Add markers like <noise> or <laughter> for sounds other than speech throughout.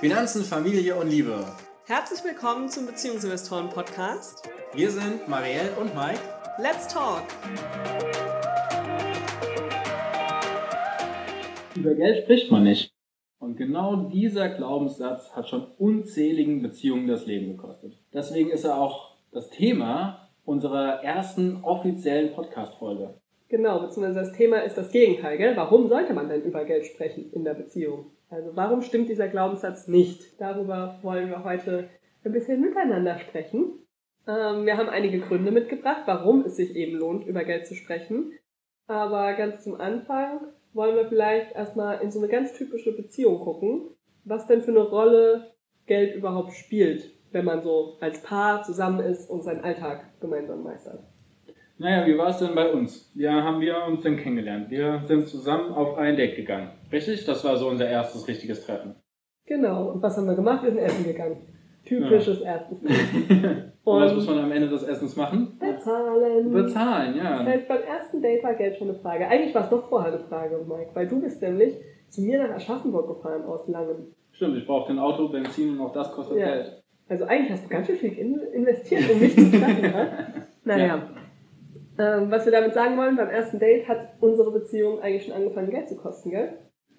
Finanzen, Familie und Liebe. Herzlich willkommen zum Beziehungsinvestoren Podcast. Wir sind Marielle und Mike. Let's talk! Über Geld spricht man nicht. Und genau dieser Glaubenssatz hat schon unzähligen Beziehungen das Leben gekostet. Deswegen ist er auch das Thema unserer ersten offiziellen Podcast-Folge. Genau, beziehungsweise das Thema ist das Gegenteil, gell? Warum sollte man denn über Geld sprechen in der Beziehung? Also warum stimmt dieser Glaubenssatz nicht? Darüber wollen wir heute ein bisschen miteinander sprechen. Ähm, wir haben einige Gründe mitgebracht, warum es sich eben lohnt, über Geld zu sprechen. Aber ganz zum Anfang wollen wir vielleicht erstmal in so eine ganz typische Beziehung gucken, was denn für eine Rolle Geld überhaupt spielt, wenn man so als Paar zusammen ist und seinen Alltag gemeinsam meistert. Naja, wie war es denn bei uns? Wie haben wir uns denn kennengelernt? Wir sind zusammen auf ein Date gegangen. Richtig? Das war so unser erstes richtiges Treffen. Genau. Und was haben wir gemacht? Wir sind essen gegangen. Typisches ja. erstes <laughs> Date. Und was muss man am Ende des Essens machen? Bezahlen. Bezahlen, ja. Das heißt, beim ersten Date war Geld schon eine Frage. Eigentlich war es noch vorher eine Frage, Mike, weil du bist nämlich zu mir nach Aschaffenburg gefahren aus Langen. Stimmt, ich brauchte ein Auto, Benzin und auch das kostet ja. Geld. Also eigentlich hast du ganz schön viel investiert, um mich zu treffen, ne? <laughs> Naja. Ja. Ähm, was wir damit sagen wollen, beim ersten Date hat unsere Beziehung eigentlich schon angefangen, Geld zu kosten, gell?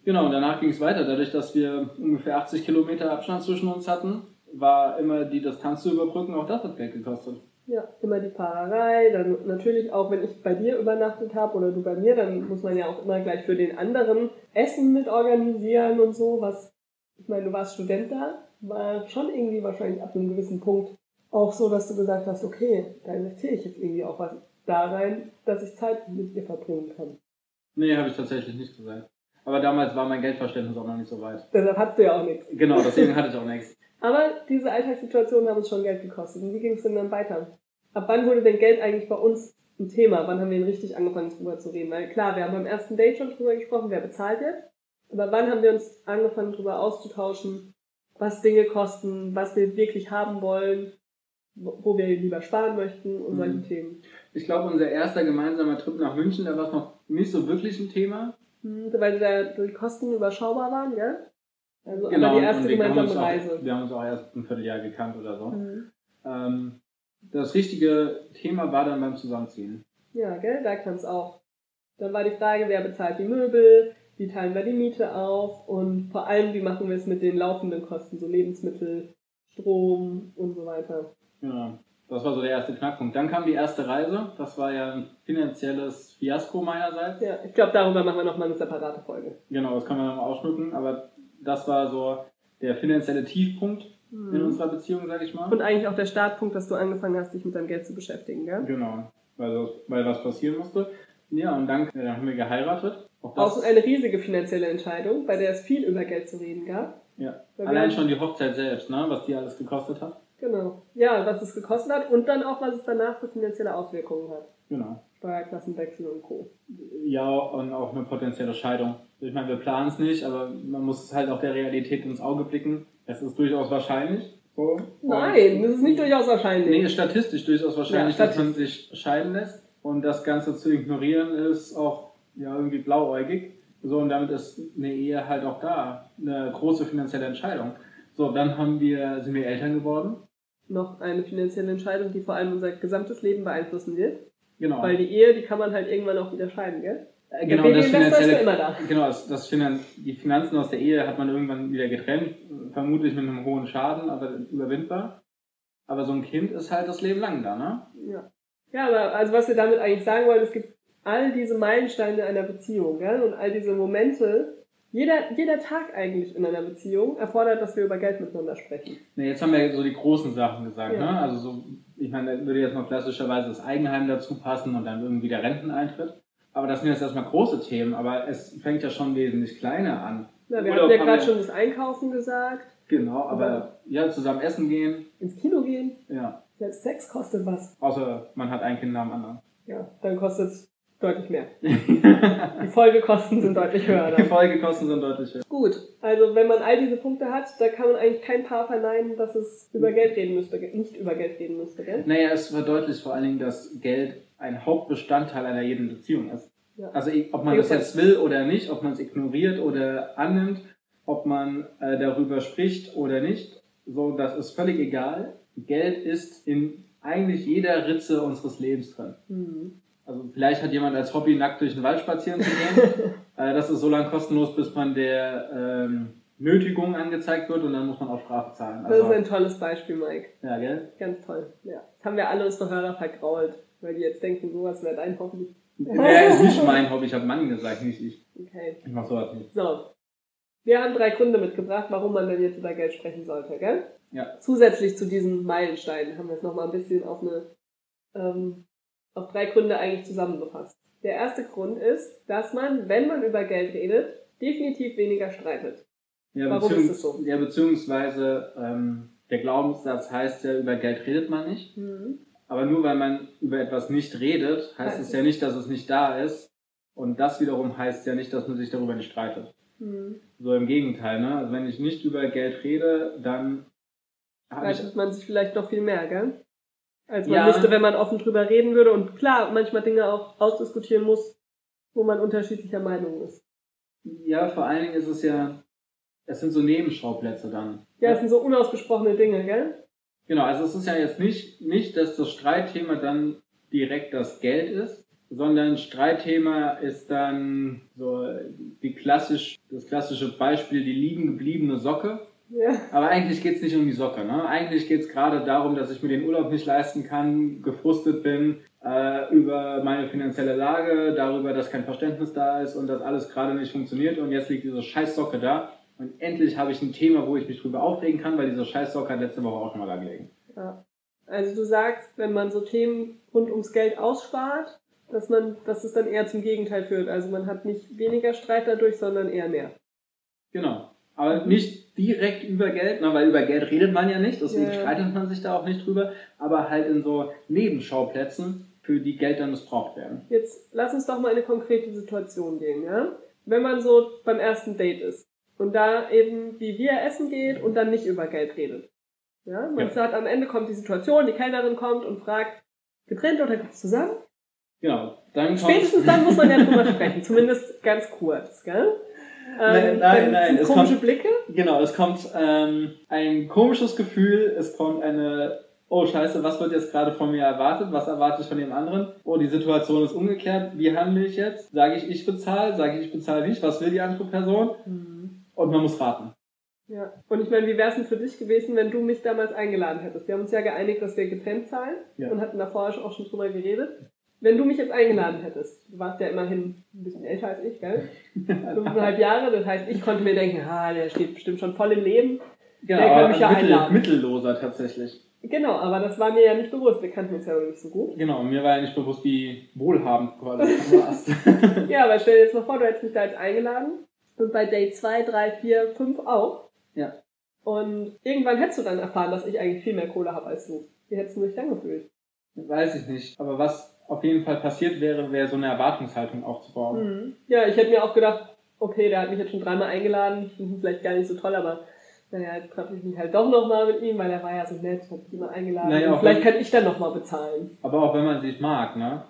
Genau, und danach ging es weiter. Dadurch, dass wir ungefähr 80 Kilometer Abstand zwischen uns hatten, war immer die Distanz zu überbrücken, auch das hat Geld gekostet. Ja, immer die Fahrerei, dann natürlich auch, wenn ich bei dir übernachtet habe oder du bei mir, dann muss man ja auch immer gleich für den anderen Essen mit organisieren und so, was, ich meine, du warst Student da, war schon irgendwie wahrscheinlich ab einem gewissen Punkt auch so, dass du gesagt hast, okay, da investiere ich jetzt irgendwie auch was da rein, dass ich Zeit mit ihr verbringen kann. Nee, habe ich tatsächlich nicht gesagt. Aber damals war mein Geldverständnis auch noch nicht so weit. Deshalb hattest du ja auch nichts. Genau, deswegen hatte ich auch nichts. <laughs> Aber diese Alltagssituationen haben uns schon Geld gekostet. Und wie ging es denn dann weiter? Ab wann wurde denn Geld eigentlich bei uns ein Thema? Wann haben wir denn richtig angefangen drüber zu reden? Weil klar, wir haben beim ersten Date schon drüber gesprochen, wer bezahlt jetzt. Aber wann haben wir uns angefangen drüber auszutauschen, was Dinge kosten, was wir wirklich haben wollen, wo wir lieber sparen möchten und solche mhm. Themen. Ich glaube, unser erster gemeinsamer Trip nach München, da war es noch nicht so wirklich ein Thema. Mhm, weil der, die Kosten überschaubar waren, ja? Also genau, aber die erste gemeinsame Reise. Auch, wir haben uns auch erst ein Vierteljahr gekannt oder so. Mhm. Ähm, das richtige Thema war dann beim Zusammenziehen. Ja, gell, da kam es auch. Dann war die Frage, wer bezahlt die Möbel, wie teilen wir die Miete auf und vor allem, wie machen wir es mit den laufenden Kosten, so Lebensmittel, Strom und so weiter. Ja, das war so der erste Knackpunkt. Dann kam die erste Reise. Das war ja ein finanzielles Fiasko meinerseits. Ja, ich glaube, darüber machen wir nochmal eine separate Folge. Genau, das können wir nochmal ausschmücken. Aber das war so der finanzielle Tiefpunkt mhm. in unserer Beziehung, sag ich mal. Und eigentlich auch der Startpunkt, dass du angefangen hast, dich mit deinem Geld zu beschäftigen, gell? Genau, weil, das, weil was passieren musste. Ja, und dann, ja, dann haben wir geheiratet. Auch, auch eine riesige finanzielle Entscheidung, bei der es viel über Geld zu reden gab. Ja, allein schon die Hochzeit selbst, ne, was die alles gekostet hat. Genau. Ja, was es gekostet hat und dann auch, was es danach für finanzielle Auswirkungen hat. Genau. Steuerklassenwechsel und Co. Ja, und auch eine potenzielle Scheidung. Ich meine, wir planen es nicht, aber man muss halt auch der Realität ins Auge blicken. Es ist durchaus wahrscheinlich. So. Nein, das ist nicht durchaus wahrscheinlich. Nee, ist statistisch durchaus wahrscheinlich, ja, dass man sich scheiden lässt. Und das Ganze zu ignorieren ist auch ja, irgendwie blauäugig. So, und damit ist eine Ehe halt auch da. Eine große finanzielle Entscheidung. So, dann haben wir, sind wir Eltern geworden noch eine finanzielle Entscheidung, die vor allem unser gesamtes Leben beeinflussen wird. Genau. Weil die Ehe, die kann man halt irgendwann auch wieder scheiden, gell? Äh, genau, das finanzielle, immer da. genau das, das Finan die Finanzen aus der Ehe hat man irgendwann wieder getrennt, vermutlich mit einem hohen Schaden, aber überwindbar. Aber so ein Kind ist halt das Leben lang da, ne? Ja. Ja, aber also was wir damit eigentlich sagen wollen, es gibt all diese Meilensteine einer Beziehung, gell? Und all diese Momente, jeder, jeder Tag eigentlich in einer Beziehung erfordert, dass wir über Geld miteinander sprechen. Ne, jetzt haben wir so die großen Sachen gesagt, ja. ne? Also so, ich meine, da würde jetzt noch klassischerweise das Eigenheim dazu passen und dann irgendwie der Renteneintritt. Aber das sind jetzt erstmal große Themen, aber es fängt ja schon wesentlich kleiner an. Na, wir Urlaub haben ja gerade schon das Einkaufen gesagt. Genau, aber, aber, ja, zusammen essen gehen. Ins Kino gehen. Ja. Selbst Sex kostet was. Außer man hat ein Kind nach dem anderen. Ja, dann kostet es deutlich mehr. <laughs> die Folgekosten sind deutlich höher. Dann. Die Folgekosten sind deutlich höher. Gut, also wenn man all diese Punkte hat, da kann man eigentlich kein Paar verneinen, dass es über Geld reden müsste, nicht über Geld reden müsste, gell? Naja, es verdeutlicht vor allen Dingen, dass Geld ein Hauptbestandteil einer jeden Beziehung ist. Ja. Also ob man das jetzt will oder nicht, ob man es ignoriert oder annimmt, ob man äh, darüber spricht oder nicht. So, das ist völlig egal. Geld ist in eigentlich jeder Ritze unseres Lebens drin. Mhm. Also vielleicht hat jemand als Hobby nackt durch den Wald spazieren zu gehen. <laughs> äh, das ist so lange kostenlos, bis man der ähm, Nötigung angezeigt wird und dann muss man auch Strafe zahlen. Also, das ist ein tolles Beispiel, Mike. Ja, gell? Ganz toll. Ja. Das haben wir alle unsere Hörer vergrault, weil die jetzt denken, sowas wäre dein Hobby. Ja, ist nicht <laughs> mein Hobby, ich habe Mann gesagt, nicht ich. Okay. Ich mach sowas nicht. So. Wir haben drei Gründe mitgebracht, warum man denn jetzt über Geld sprechen sollte, gell? Ja. Zusätzlich zu diesen Meilensteinen haben wir es nochmal ein bisschen auf eine, ähm, auf drei Gründe eigentlich zusammengefasst. Der erste Grund ist, dass man, wenn man über Geld redet, definitiv weniger streitet. Ja, Warum ist das so? Ja, beziehungsweise ähm, der Glaubenssatz heißt ja, über Geld redet man nicht. Mhm. Aber nur weil man über etwas nicht redet, heißt es ja nicht, dass es nicht da ist. Und das wiederum heißt ja nicht, dass man sich darüber nicht streitet. Mhm. So im Gegenteil, ne? Also wenn ich nicht über Geld rede, dann streitet man sich vielleicht noch viel mehr, gell? Als man ja. müsste, wenn man offen drüber reden würde und klar, manchmal Dinge auch ausdiskutieren muss, wo man unterschiedlicher Meinung ist. Ja, vor allen Dingen ist es ja, es sind so Nebenschauplätze dann. Ja, es sind so unausgesprochene Dinge, gell? Genau, also es ist ja jetzt nicht, nicht, dass das Streitthema dann direkt das Geld ist, sondern Streitthema ist dann so die klassisch, das klassische Beispiel, die liegen gebliebene Socke. Ja. Aber eigentlich geht's nicht um die Socke. Ne? Eigentlich geht's gerade darum, dass ich mir den Urlaub nicht leisten kann, gefrustet bin äh, über meine finanzielle Lage, darüber, dass kein Verständnis da ist und dass alles gerade nicht funktioniert und jetzt liegt diese scheiß Socke da und endlich habe ich ein Thema, wo ich mich drüber aufregen kann, weil dieser Scheißsock hat letzte Woche auch schon mal da gelegen. Ja. Also du sagst, wenn man so Themen rund ums Geld ausspart, dass man, dass es dann eher zum Gegenteil führt. Also man hat nicht weniger Streit dadurch, sondern eher mehr. Genau. Aber nicht direkt über Geld, ne, weil über Geld redet man ja nicht, deswegen ja. streitet man sich da auch nicht drüber, aber halt in so Nebenschauplätzen, für die Geld dann missbraucht werden. Jetzt lass uns doch mal in eine konkrete Situation gehen, ja? Wenn man so beim ersten Date ist, und da eben wie wir essen geht und dann nicht über Geld redet. Ja, man ja. sagt, am Ende kommt die Situation, die Kellnerin kommt und fragt, getrennt oder zusammen? Genau. Dann Spätestens dann muss man ja drüber sprechen, zumindest ganz kurz, gell? Ähm, nein, nein, nein. Es komische kommt, Blicke? Genau, es kommt ähm, ein komisches Gefühl, es kommt eine, oh scheiße, was wird jetzt gerade von mir erwartet, was erwarte ich von dem anderen? Oh, die Situation ist umgekehrt, wie handle ich jetzt? Sage ich, ich bezahle, sage ich, ich bezahle nicht, was will die andere Person? Mhm und man muss raten. Ja, und ich meine, wie wäre es denn für dich gewesen, wenn du mich damals eingeladen hättest? Wir haben uns ja geeinigt, dass wir getrennt zahlen ja. und hatten davor auch schon drüber geredet. Wenn du mich jetzt eingeladen hättest, du warst ja immerhin ein bisschen älter als ich, gell? Fünfeinhalb Jahre, das heißt, ich konnte mir denken, ah, der steht bestimmt schon voll im Leben. Genau, der kann mich ja mittel, einladen. mittelloser tatsächlich. Genau, aber das war mir ja nicht bewusst. Wir kannten uns ja noch nicht so gut. Genau, mir war ja nicht bewusst, wie wohlhabend quasi du warst. <laughs> ja, aber stell dir jetzt mal vor, du hättest mich da jetzt eingeladen und bei Day 2, 3, 4, 5 auch. Ja. Und irgendwann hättest du dann erfahren, dass ich eigentlich viel mehr Kohle habe als du. Wie hättest du dich dann gefühlt? Weiß ich nicht. Aber was auf jeden Fall passiert wäre, wäre so eine Erwartungshaltung aufzubauen. Mhm. Ja, ich hätte mir auch gedacht, okay, der hat mich jetzt schon dreimal eingeladen, vielleicht gar nicht so toll, aber naja, jetzt treffe ich mich halt doch nochmal mit ihm, weil er war ja so nett, hat mich immer eingeladen. Naja, vielleicht kann ich dann nochmal bezahlen. Aber auch wenn man sich mag, ne?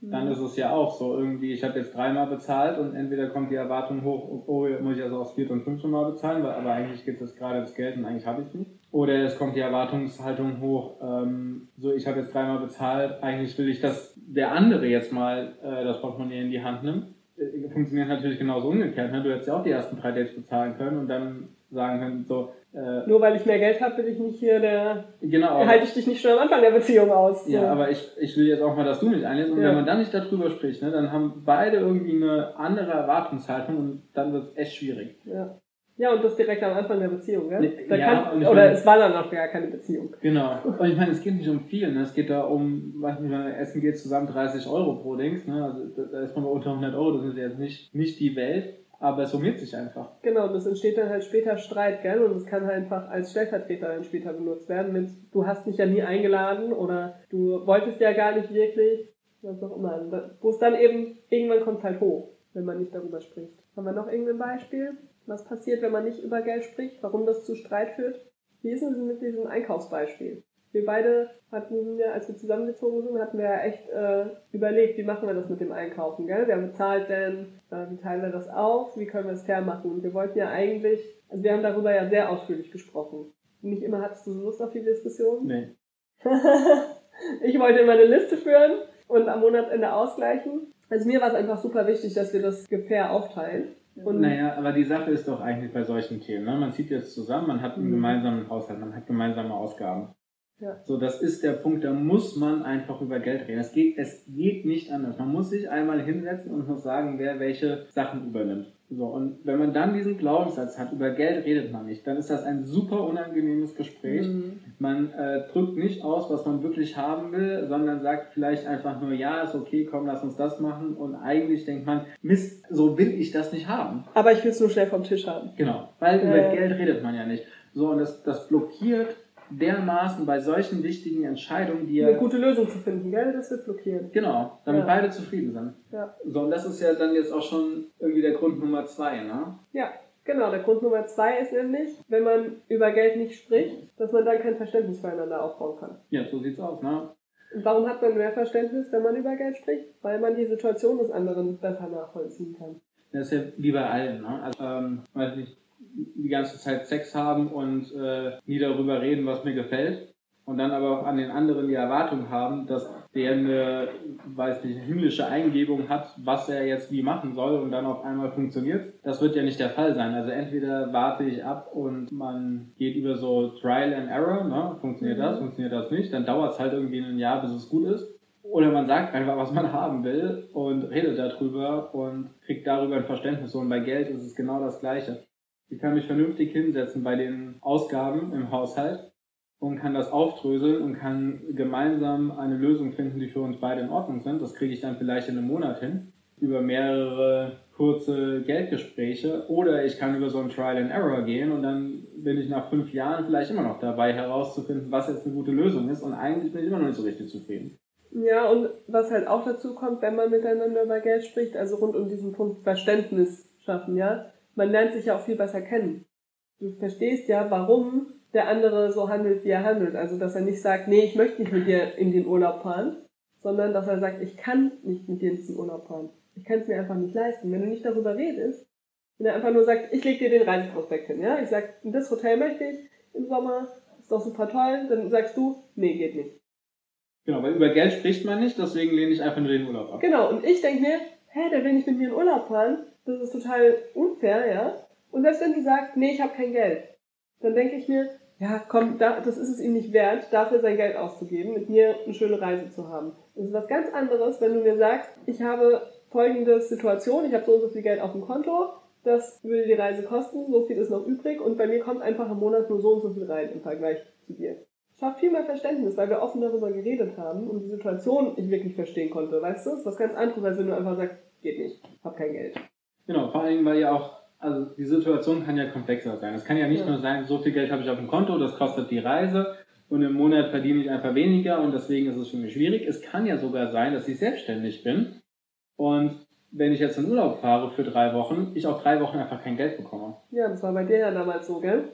Dann ist es ja auch so irgendwie, ich habe jetzt dreimal bezahlt und entweder kommt die Erwartung hoch, oh, muss ich also aufs vierte und fünfte Mal bezahlen, weil, aber eigentlich gibt es gerade das Geld und eigentlich habe ich es nicht. Oder es kommt die Erwartungshaltung hoch, ähm, so ich habe jetzt dreimal bezahlt, eigentlich will ich, dass der andere jetzt mal äh, das Portemonnaie in die Hand nimmt. Äh, funktioniert natürlich genauso umgekehrt. Ne? Du hättest ja auch die ersten drei Dates bezahlen können und dann sagen können, so, äh, Nur weil ich mehr Geld habe, will ich nicht hier der. Genau. Halte ich dich nicht schon am Anfang der Beziehung aus. So. Ja, aber ich, ich will jetzt auch mal, dass du mich einlädst. Und ja. wenn man dann nicht darüber spricht, ne, dann haben beide irgendwie eine andere Erwartungshaltung und dann wird es echt schwierig. Ja. Ja, und das direkt am Anfang der Beziehung, gell? Da ja, kann, oder meine, es war dann noch gar keine Beziehung. Genau. Und ich meine, es geht nicht um viel, ne? Es geht da um, weiß nicht, Essen geht zusammen 30 Euro pro Dings, ne? Also da ist man bei unter 100 Euro, das ist jetzt nicht, nicht die Welt aber es summiert sich einfach. Genau, und es entsteht dann halt später Streit, gell? Und es kann halt einfach als Stellvertreter dann später benutzt werden mit, du hast mich ja nie eingeladen oder du wolltest ja gar nicht wirklich, was auch immer. Wo es dann eben, irgendwann kommt halt hoch, wenn man nicht darüber spricht. Haben wir noch irgendein Beispiel? Was passiert, wenn man nicht über Geld spricht? Warum das zu Streit führt? Wie ist es mit diesem Einkaufsbeispiel? Wir beide hatten ja, als wir zusammengezogen sind, hatten wir ja echt äh, überlegt, wie machen wir das mit dem Einkaufen, gell? Wer bezahlt denn? Äh, wie teilen wir das auf? Wie können wir es fair machen? Und wir wollten ja eigentlich, also wir haben darüber ja sehr ausführlich gesprochen. Nicht immer hattest du so Lust auf die Diskussion? Nee. <laughs> ich wollte immer eine Liste führen und am Monatsende ausgleichen. Also mir war es einfach super wichtig, dass wir das fair aufteilen. Und naja, aber die Sache ist doch eigentlich bei solchen Themen. Ne? Man zieht jetzt zusammen, man hat einen mhm. gemeinsamen Haushalt, man hat gemeinsame Ausgaben. Ja. So, das ist der Punkt, da muss man einfach über Geld reden. Es geht, es geht nicht anders. Man muss sich einmal hinsetzen und muss sagen, wer welche Sachen übernimmt. So, und wenn man dann diesen Glaubenssatz hat, über Geld redet man nicht, dann ist das ein super unangenehmes Gespräch. Mhm. Man äh, drückt nicht aus, was man wirklich haben will, sondern sagt vielleicht einfach nur, ja, ist okay, komm, lass uns das machen. Und eigentlich denkt man, Mist, so will ich das nicht haben. Aber ich will es nur schnell vom Tisch haben. Genau, weil äh. über Geld redet man ja nicht. So, und das, das blockiert dermaßen bei solchen wichtigen Entscheidungen, die ja. Eine gute Lösung zu finden, gell? Das wird blockiert. Genau, damit ja. beide zufrieden sind. Ja. So, und das ist ja dann jetzt auch schon irgendwie der Grund Nummer zwei, ne? Ja, genau. Der Grund Nummer zwei ist nämlich, wenn man über Geld nicht spricht, dass man dann kein Verständnis füreinander aufbauen kann. Ja, so sieht's aus, ne? Und warum hat man mehr Verständnis, wenn man über Geld spricht? Weil man die Situation des anderen besser nachvollziehen kann. Das ist ja wie bei allen, ne? Also, ähm, weiß nicht, die ganze Zeit Sex haben und äh, nie darüber reden, was mir gefällt. Und dann aber auch an den anderen die Erwartung haben, dass der eine, weiß nicht, himmlische Eingebung hat, was er jetzt wie machen soll und dann auf einmal funktioniert. Das wird ja nicht der Fall sein. Also entweder warte ich ab und man geht über so Trial and Error, ne? funktioniert das, mhm. funktioniert das nicht, dann dauert es halt irgendwie ein Jahr, bis es gut ist. Oder man sagt einfach, was man <laughs> haben will und redet darüber und kriegt darüber ein Verständnis. Und bei Geld ist es genau das Gleiche. Ich kann mich vernünftig hinsetzen bei den Ausgaben im Haushalt und kann das aufdröseln und kann gemeinsam eine Lösung finden, die für uns beide in Ordnung sind. Das kriege ich dann vielleicht in einem Monat hin über mehrere kurze Geldgespräche oder ich kann über so ein Trial and Error gehen und dann bin ich nach fünf Jahren vielleicht immer noch dabei herauszufinden, was jetzt eine gute Lösung ist und eigentlich bin ich immer noch nicht so richtig zufrieden. Ja, und was halt auch dazu kommt, wenn man miteinander über Geld spricht, also rund um diesen Punkt Verständnis schaffen, ja, man lernt sich ja auch viel besser kennen. Du verstehst ja, warum der andere so handelt, wie er handelt. Also, dass er nicht sagt, nee, ich möchte nicht mit dir in den Urlaub fahren, sondern dass er sagt, ich kann nicht mit dir in diesen Urlaub fahren. Ich kann es mir einfach nicht leisten. Wenn du nicht darüber redest, wenn er einfach nur sagt, ich leg dir den Reiseprospekt hin, ja, ich sag, das Hotel möchte ich im Sommer, ist doch super toll, dann sagst du, nee, geht nicht. Genau, weil über Geld spricht man nicht, deswegen lehne ich einfach nur den Urlaub ab. Genau, und ich denke mir, hä, der will nicht mit mir in Urlaub fahren, das ist total unfair, ja. Und selbst wenn die sagt, nee, ich habe kein Geld, dann denke ich mir, ja, komm, da, das ist es ihm nicht wert, dafür sein Geld auszugeben, mit mir eine schöne Reise zu haben. Das ist was ganz anderes, wenn du mir sagst, ich habe folgende Situation, ich habe so und so viel Geld auf dem Konto, das würde die Reise kosten, so viel ist noch übrig und bei mir kommt einfach im Monat nur so und so viel rein im Vergleich zu dir. Schafft viel mehr Verständnis, weil wir offen darüber geredet haben und die Situation ich wirklich verstehen konnte. Weißt du, das ist was ganz anderes, als wenn du einfach sagst, geht nicht, hab kein Geld. Genau, vor allem, weil ja auch, also die Situation kann ja komplexer sein. Es kann ja nicht ja. nur sein, so viel Geld habe ich auf dem Konto, das kostet die Reise und im Monat verdiene ich einfach weniger und deswegen ist es für mich schwierig. Es kann ja sogar sein, dass ich selbstständig bin und wenn ich jetzt in Urlaub fahre für drei Wochen, ich auch drei Wochen einfach kein Geld bekomme. Ja, das war bei dir ja damals so, gell?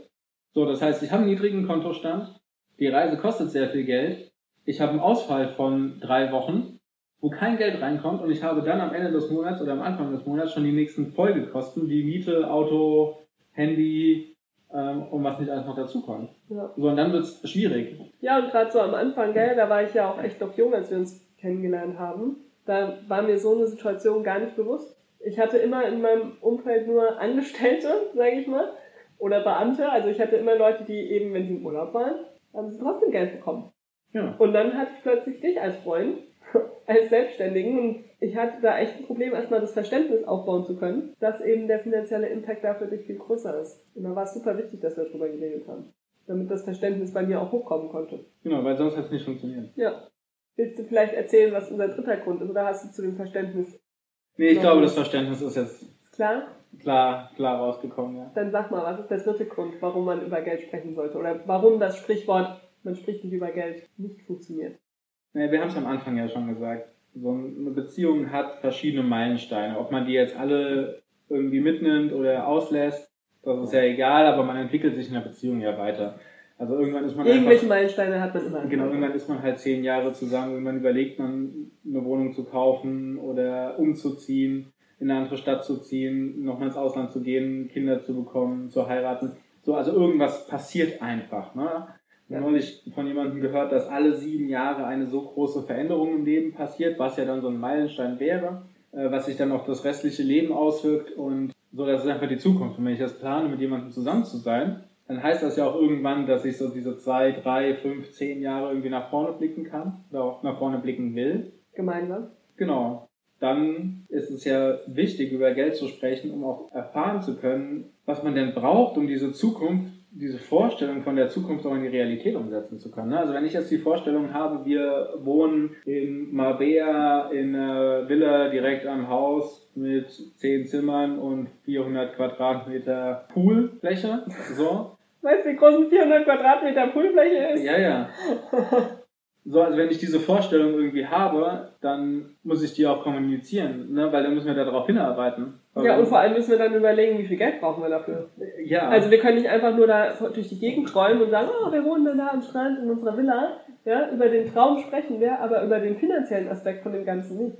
So, das heißt, ich habe einen niedrigen Kontostand, die Reise kostet sehr viel Geld, ich habe einen Ausfall von drei Wochen wo kein Geld reinkommt und ich habe dann am Ende des Monats oder am Anfang des Monats schon die nächsten Folgekosten wie Miete, Auto, Handy ähm, und was nicht alles noch dazukommt. Ja. So, und dann wird es schwierig. Ja, und gerade so am Anfang, gell, da war ich ja auch echt noch jung, als wir uns kennengelernt haben. Da war mir so eine Situation gar nicht bewusst. Ich hatte immer in meinem Umfeld nur Angestellte, <laughs> sage ich mal, oder Beamte. Also ich hatte immer Leute, die eben, wenn sie im Urlaub waren, haben sie trotzdem Geld bekommen. Ja. Und dann hatte ich plötzlich dich als Freund <laughs> als Selbstständigen und ich hatte da echt ein Problem, erstmal das Verständnis aufbauen zu können, dass eben der finanzielle Impact dafür dich viel größer ist. Und da war es super wichtig, dass wir darüber geredet haben. Damit das Verständnis bei mir auch hochkommen konnte. Genau, weil sonst hat es nicht funktioniert. Ja. Willst du vielleicht erzählen, was unser dritter Grund ist, oder hast du zu dem Verständnis? Nee, ich glaube, das Verständnis ist jetzt klar? Klar, klar rausgekommen, ja. Dann sag mal, was ist der dritte Grund, warum man über Geld sprechen sollte? Oder warum das Sprichwort, man spricht nicht über Geld, nicht funktioniert? Naja, wir haben es am Anfang ja schon gesagt. So eine Beziehung hat verschiedene Meilensteine. Ob man die jetzt alle irgendwie mitnimmt oder auslässt, das ist ja egal, aber man entwickelt sich in der Beziehung ja weiter. Also irgendwann ist man Irgendwelche einfach, Meilensteine hat man immer. Genau, irgendwann ist man halt zehn Jahre zusammen, irgendwann überlegt man, eine Wohnung zu kaufen oder umzuziehen, in eine andere Stadt zu ziehen, nochmal ins Ausland zu gehen, Kinder zu bekommen, zu heiraten. So, also irgendwas passiert einfach. Ne? Ich habe neulich von jemandem gehört, dass alle sieben Jahre eine so große Veränderung im Leben passiert, was ja dann so ein Meilenstein wäre, äh, was sich dann auf das restliche Leben auswirkt und so, das ist einfach die Zukunft. Und wenn ich das plane, mit jemandem zusammen zu sein, dann heißt das ja auch irgendwann, dass ich so diese zwei, drei, fünf, zehn Jahre irgendwie nach vorne blicken kann oder auch nach vorne blicken will. Gemeinsam. Genau. Dann ist es ja wichtig, über Geld zu sprechen, um auch erfahren zu können, was man denn braucht, um diese Zukunft, diese Vorstellung von der Zukunft auch in die Realität umsetzen zu können. Ne? Also wenn ich jetzt die Vorstellung habe, wir wohnen in Marbella in einer Villa direkt am Haus mit zehn Zimmern und 400 Quadratmeter Poolfläche, so, Weißt du, wie groß ein 400 Quadratmeter Poolfläche ist? Ja, ja. <laughs> So, also wenn ich diese Vorstellung irgendwie habe, dann muss ich die auch kommunizieren, ne? weil dann müssen wir darauf hinarbeiten. Ja, und vor allem müssen wir dann überlegen, wie viel Geld brauchen wir dafür. Ja. Also wir können nicht einfach nur da durch die Gegend träumen und sagen, oh, wir wohnen dann da am Strand in unserer Villa. Ja, über den Traum sprechen wir, aber über den finanziellen Aspekt von dem Ganzen nicht.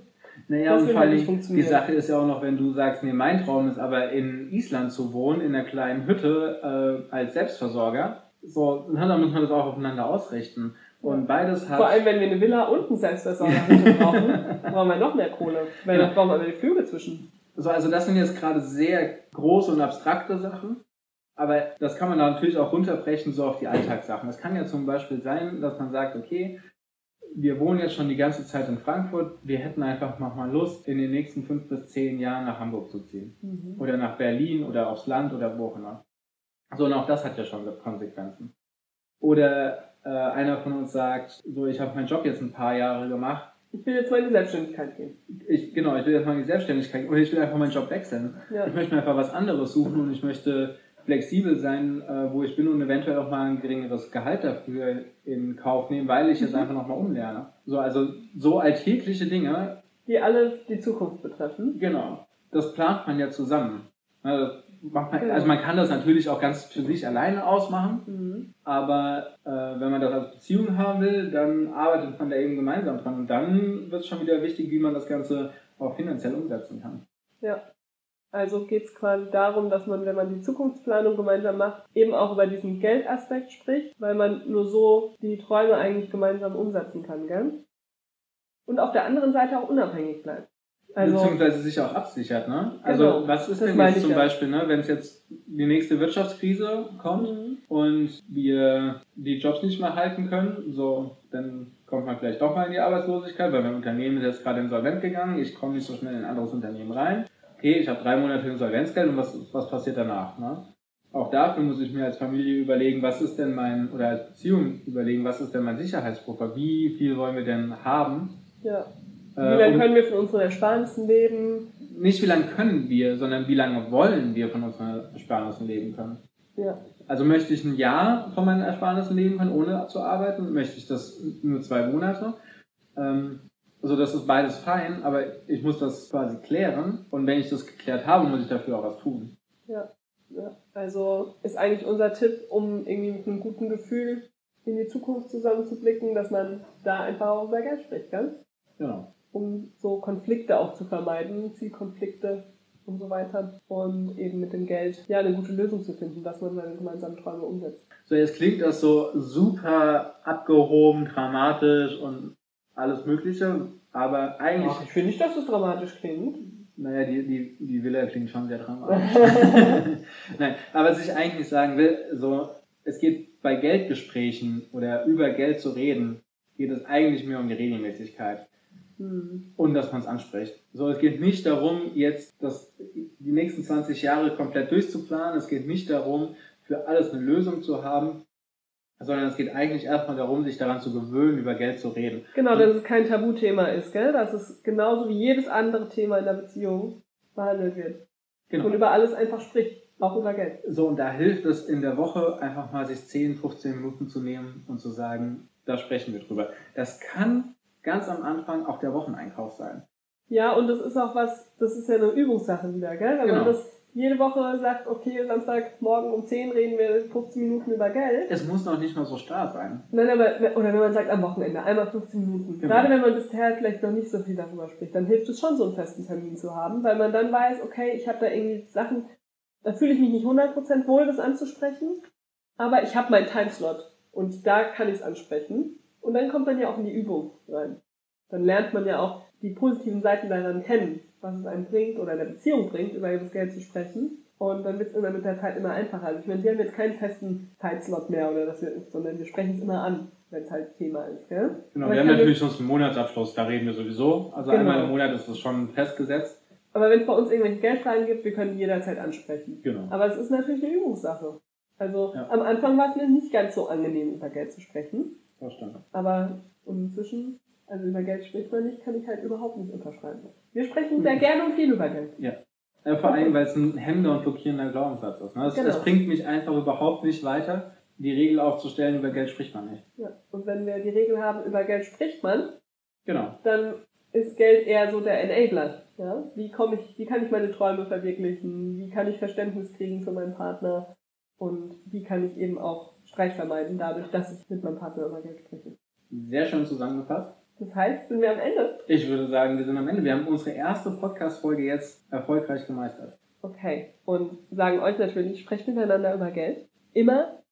Naja, das und vor allem die Sache ist ja auch noch, wenn du sagst, nee, mein Traum ist aber in Island zu wohnen, in einer kleinen Hütte äh, als Selbstversorger. So, dann muss man das auch aufeinander ausrichten. Und beides hat. Vor allem, wenn wir eine Villa und einen Selbstversorger brauchen, <laughs> brauchen wir noch mehr Kohle. Weil ja. dann brauchen wir die Flüge zwischen. So, also das sind jetzt gerade sehr große und abstrakte Sachen. Aber das kann man natürlich auch runterbrechen, so auf die Alltagssachen. Es kann ja zum Beispiel sein, dass man sagt, okay, wir wohnen jetzt schon die ganze Zeit in Frankfurt. Wir hätten einfach mal Lust, in den nächsten fünf bis zehn Jahren nach Hamburg zu ziehen. Mhm. Oder nach Berlin oder aufs Land oder wo auch immer. So, und auch das hat ja schon Konsequenzen. Oder äh, einer von uns sagt, so, ich habe meinen Job jetzt ein paar Jahre gemacht. Ich will jetzt mal in die Selbstständigkeit gehen. Ich, genau, ich will jetzt mal in die Selbstständigkeit gehen. Oder ich will einfach meinen Job wechseln. Ja. Ich möchte mir einfach was anderes suchen und ich möchte flexibel sein, äh, wo ich bin und eventuell auch mal ein geringeres Gehalt dafür in Kauf nehmen, weil ich jetzt mhm. einfach nochmal umlerne. So, also so alltägliche Dinge. Die alle die Zukunft betreffen. Genau. Das plant man ja zusammen. Also man, genau. also man kann das natürlich auch ganz für sich alleine ausmachen, mhm. aber äh, wenn man das als Beziehung haben will, dann arbeitet man da eben gemeinsam dran und dann wird es schon wieder wichtig, wie man das Ganze auch finanziell umsetzen kann. Ja. Also geht es quasi darum, dass man, wenn man die Zukunftsplanung gemeinsam macht, eben auch über diesen Geldaspekt spricht, weil man nur so die Träume eigentlich gemeinsam umsetzen kann, gell? Und auf der anderen Seite auch unabhängig bleibt. Also, Beziehungsweise sich auch absichert, ne? Also genau, was ist denn jetzt zum Beispiel, ne, wenn es jetzt die nächste Wirtschaftskrise kommt mhm. und wir die Jobs nicht mehr halten können, so dann kommt man vielleicht doch mal in die Arbeitslosigkeit, weil mein Unternehmen ist jetzt gerade insolvent gegangen, ich komme nicht so schnell in ein anderes Unternehmen rein okay, ich habe drei Monate Insolvenzgeld und was, was passiert danach? Ne? Auch dafür muss ich mir als Familie überlegen, was ist denn mein, oder als Beziehung überlegen, was ist denn mein Sicherheitspuffer? Wie viel wollen wir denn haben? Ja. Wie äh, lange können wir von unseren Ersparnissen leben? Nicht wie lange können wir, sondern wie lange wollen wir von unseren Ersparnissen leben können. Ja. Also möchte ich ein Jahr von meinen Ersparnissen leben können, ohne zu arbeiten? Möchte ich das nur zwei Monate? Ähm, also das ist beides fein, aber ich muss das quasi klären und wenn ich das geklärt habe, muss ich dafür auch was tun. Ja, ja. also ist eigentlich unser Tipp, um irgendwie mit einem guten Gefühl in die Zukunft zusammenzublicken, dass man da einfach auch über Geld spricht, gell? Genau. Um so Konflikte auch zu vermeiden, Zielkonflikte und so weiter und eben mit dem Geld ja eine gute Lösung zu finden, dass man seine gemeinsamen Träume umsetzt. So, jetzt klingt das so super abgehoben, dramatisch und alles Mögliche, aber eigentlich. Ach, ich finde nicht, dass es dramatisch klingt. Naja, die, die, die Villa klingt schon sehr dramatisch. <laughs> <laughs> Nein, aber was ich eigentlich sagen will, so, es geht bei Geldgesprächen oder über Geld zu reden, geht es eigentlich mehr um die Regelmäßigkeit. Hm. Und dass man es anspricht. So, es geht nicht darum, jetzt das, die nächsten 20 Jahre komplett durchzuplanen. Es geht nicht darum, für alles eine Lösung zu haben, sondern es geht eigentlich erstmal darum, sich daran zu gewöhnen, über Geld zu reden. Genau, dass es kein Tabuthema ist, gell? Dass es genauso wie jedes andere Thema in der Beziehung behandelt wird. Genau. Und über alles einfach spricht, auch über Geld. So, und da hilft es in der Woche einfach mal sich 10, 15 Minuten zu nehmen und zu sagen, da sprechen wir drüber. Das kann ganz am Anfang auch der Wocheneinkauf sein. Ja, und das ist auch was, das ist ja eine Übungssache wieder, gell? Wenn genau. man das jede Woche sagt, okay, Samstagmorgen um 10 reden wir 15 Minuten über Geld. Es muss noch nicht mal so starr sein. Nein, aber, oder wenn man sagt, am Wochenende, einmal 15 Minuten. Genau. Gerade wenn man bisher vielleicht noch nicht so viel darüber spricht, dann hilft es schon, so einen festen Termin zu haben, weil man dann weiß, okay, ich habe da irgendwie Sachen, da fühle ich mich nicht 100% wohl, das anzusprechen, aber ich habe meinen Timeslot und da kann ich es ansprechen. Und dann kommt man ja auch in die Übung rein. Dann lernt man ja auch die positiven Seiten daran kennen was es einem bringt oder der Beziehung bringt, über das Geld zu sprechen. Und dann wird es immer mit der Zeit immer einfacher. Also ich meine, wir haben jetzt keinen festen Zeitslot mehr oder dass wir, sondern wir sprechen es immer an, wenn es halt Thema ist. Gell? Genau, Aber wir haben natürlich sonst einen Monatsabschluss, da reden wir sowieso. Also genau. einmal im Monat ist das schon festgesetzt. Aber wenn es bei uns irgendwelche Geldfragen gibt, wir können die jederzeit ansprechen. Genau. Aber es ist natürlich eine Übungssache. Also ja. am Anfang war es mir nicht ganz so angenehm, über Geld zu sprechen. Verstanden. Aber inzwischen also über Geld spricht man nicht, kann ich halt überhaupt nicht unterschreiben. Wir sprechen sehr gerne und viel über Geld. Ja. ja vor allem, weil es ein hemmender und blockierender Glaubenssatz ist. Ne? Das, genau. das bringt mich einfach überhaupt nicht weiter, die Regel aufzustellen, über Geld spricht man nicht. Ja. Und wenn wir die Regel haben, über Geld spricht man, genau. dann ist Geld eher so der Enabler. Ja? Wie, komme ich, wie kann ich meine Träume verwirklichen? Wie kann ich Verständnis kriegen für meinen Partner? Und wie kann ich eben auch Streit vermeiden, dadurch, dass ich mit meinem Partner über Geld spreche? Sehr schön zusammengefasst. Das heißt, sind wir am Ende? Ich würde sagen, wir sind am Ende. Wir haben unsere erste Podcast-Folge jetzt erfolgreich gemeistert. Okay. Und sagen euch natürlich, sprecht miteinander über Geld. Immer.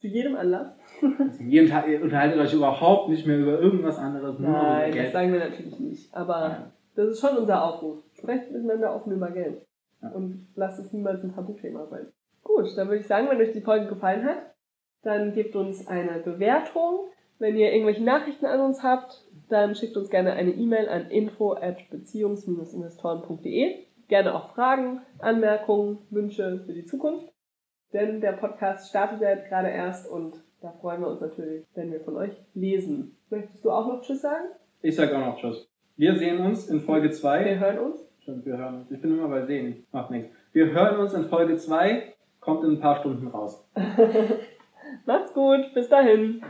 Zu jedem Anlass. <laughs> Also jeden Tag, ihr unterhaltet euch überhaupt nicht mehr über irgendwas anderes. Nur Nein, über Geld. das sagen wir natürlich nicht. Aber ja. das ist schon unser Aufruf. Sprecht miteinander offen über Geld. Ja. Und lasst es niemals ein Tabuthema sein. Gut, dann würde ich sagen, wenn euch die Folge gefallen hat, dann gebt uns eine Bewertung. Wenn ihr irgendwelche Nachrichten an uns habt, dann schickt uns gerne eine E-Mail an info at beziehungs-investoren.de. Gerne auch Fragen, Anmerkungen, Wünsche für die Zukunft. Denn der Podcast startet ja jetzt gerade erst und da freuen wir uns natürlich, wenn wir von euch lesen. Möchtest du auch noch Tschüss sagen? Ich sage auch noch Tschüss. Wir sehen uns in Folge 2. Wir hören uns? Stimmt, wir hören uns. Ich bin immer bei sehen. Macht nichts. Wir hören uns in Folge 2. Kommt in ein paar Stunden raus. <laughs> Macht's gut, bis dahin.